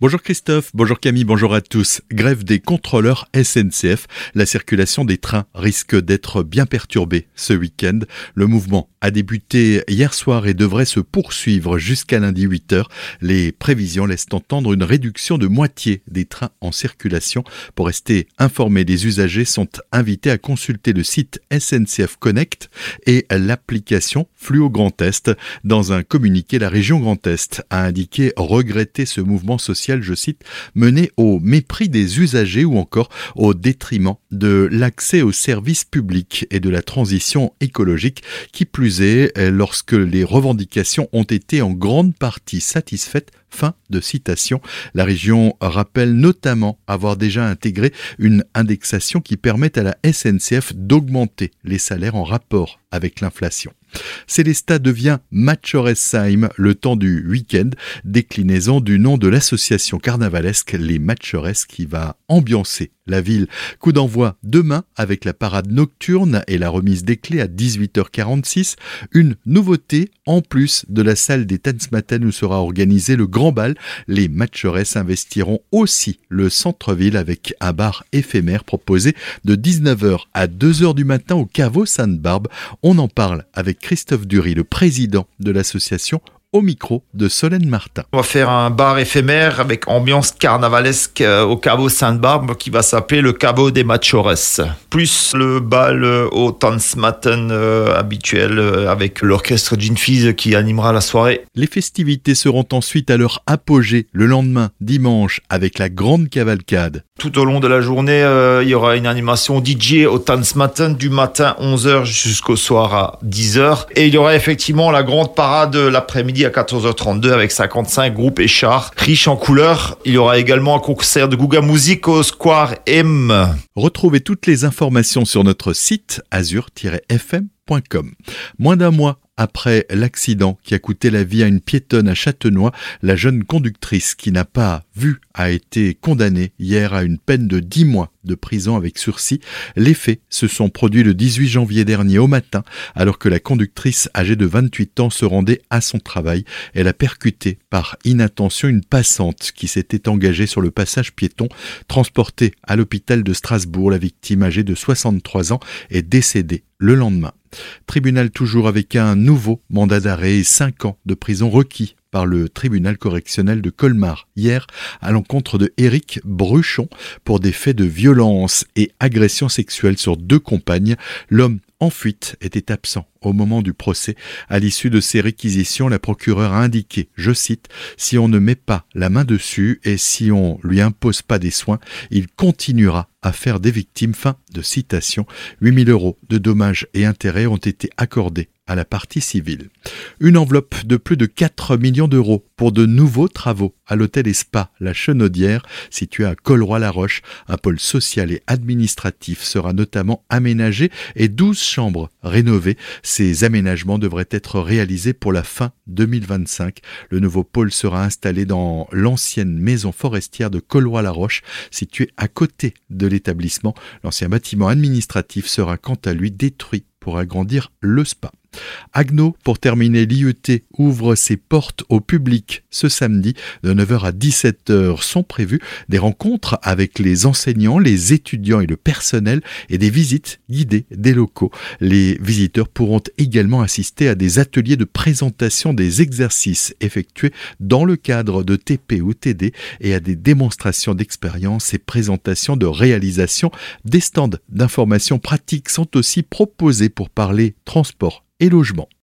Bonjour Christophe, bonjour Camille, bonjour à tous. Grève des contrôleurs SNCF. La circulation des trains risque d'être bien perturbée ce week-end. Le mouvement a débuté hier soir et devrait se poursuivre jusqu'à lundi 8 h Les prévisions laissent entendre une réduction de moitié des trains en circulation. Pour rester informés, les usagers sont invités à consulter le site SNCF Connect et l'application Fluo Grand Est. Dans un communiqué, la région Grand Est a indiqué regretter ce mouvement social je cite, mené au mépris des usagers ou encore au détriment de l'accès aux services publics et de la transition écologique, qui plus est lorsque les revendications ont été en grande partie satisfaites Fin de citation. La région rappelle notamment avoir déjà intégré une indexation qui permet à la SNCF d'augmenter les salaires en rapport avec l'inflation. Célesta devient Matchoresheim le temps du week-end, déclinaison du nom de l'association carnavalesque Les Matchores qui va ambiancer la ville. Coup d'envoi demain avec la parade nocturne et la remise des clés à 18h46. Une nouveauté en plus de la salle des Tanzmatten où sera organisé le grand bal. Les Matcheresses investiront aussi le centre-ville avec un bar éphémère proposé de 19h à 2h du matin au caveau Sainte-Barbe. On en parle avec Christophe Dury, le président de l'association au micro de Solène Martin. On va faire un bar éphémère avec ambiance carnavalesque euh, au caveau Sainte-Barbe qui va s'appeler le caveau des Machores. Plus le bal euh, au Tanzmatten euh, habituel avec l'orchestre Gin Fizz qui animera la soirée. Les festivités seront ensuite à leur apogée le lendemain, dimanche, avec la grande cavalcade. Tout au long de la journée, il y aura une animation DJ au Tanzmatten du matin 11h jusqu'au soir à 10h. Et il y aura effectivement la grande parade l'après-midi à 14h32 avec 55 groupes et chars riches en couleurs. Il y aura également un concert de Guga Music au Square M. Retrouvez toutes les informations sur notre site Moins d'un mois après l'accident qui a coûté la vie à une piétonne à Châtenois, la jeune conductrice qui n'a pas vu a été condamnée hier à une peine de 10 mois de prison avec sursis. Les faits se sont produits le 18 janvier dernier au matin, alors que la conductrice âgée de 28 ans se rendait à son travail. Elle a percuté par inattention une passante qui s'était engagée sur le passage piéton. Transportée à l'hôpital de Strasbourg, la victime âgée de 63 ans est décédée le lendemain. Tribunal toujours avec un nouveau mandat d'arrêt et 5 ans de prison requis par le tribunal correctionnel de Colmar hier à l'encontre de Éric Bruchon pour des faits de violence et agression sexuelle sur deux compagnes. L'homme en fuite était absent au moment du procès. À l'issue de ces réquisitions, la procureure a indiqué, je cite, Si on ne met pas la main dessus et si on lui impose pas des soins, il continuera à faire des victimes. Fin de citation. 8000 euros de dommages et intérêts ont été accordés à la partie civile. Une enveloppe de plus de 4 millions d'euros pour de nouveaux travaux à l'hôtel et spa La Chenaudière, situé à Colroy-la-Roche. Un pôle social et administratif sera notamment aménagé et 12 chambres rénovées. Ces aménagements devraient être réalisés pour la fin 2025. Le nouveau pôle sera installé dans l'ancienne maison forestière de Colroy-la-Roche, située à côté de l'établissement. L'ancien bâtiment administratif sera quant à lui détruit pour agrandir le spa. Agno, pour terminer, l'IET ouvre ses portes au public ce samedi de 9h à 17h. Sont prévues des rencontres avec les enseignants, les étudiants et le personnel et des visites guidées des locaux. Les visiteurs pourront également assister à des ateliers de présentation des exercices effectués dans le cadre de TP ou TD et à des démonstrations d'expérience et présentations de réalisation. Des stands d'information pratique sont aussi proposés pour parler transport et logement.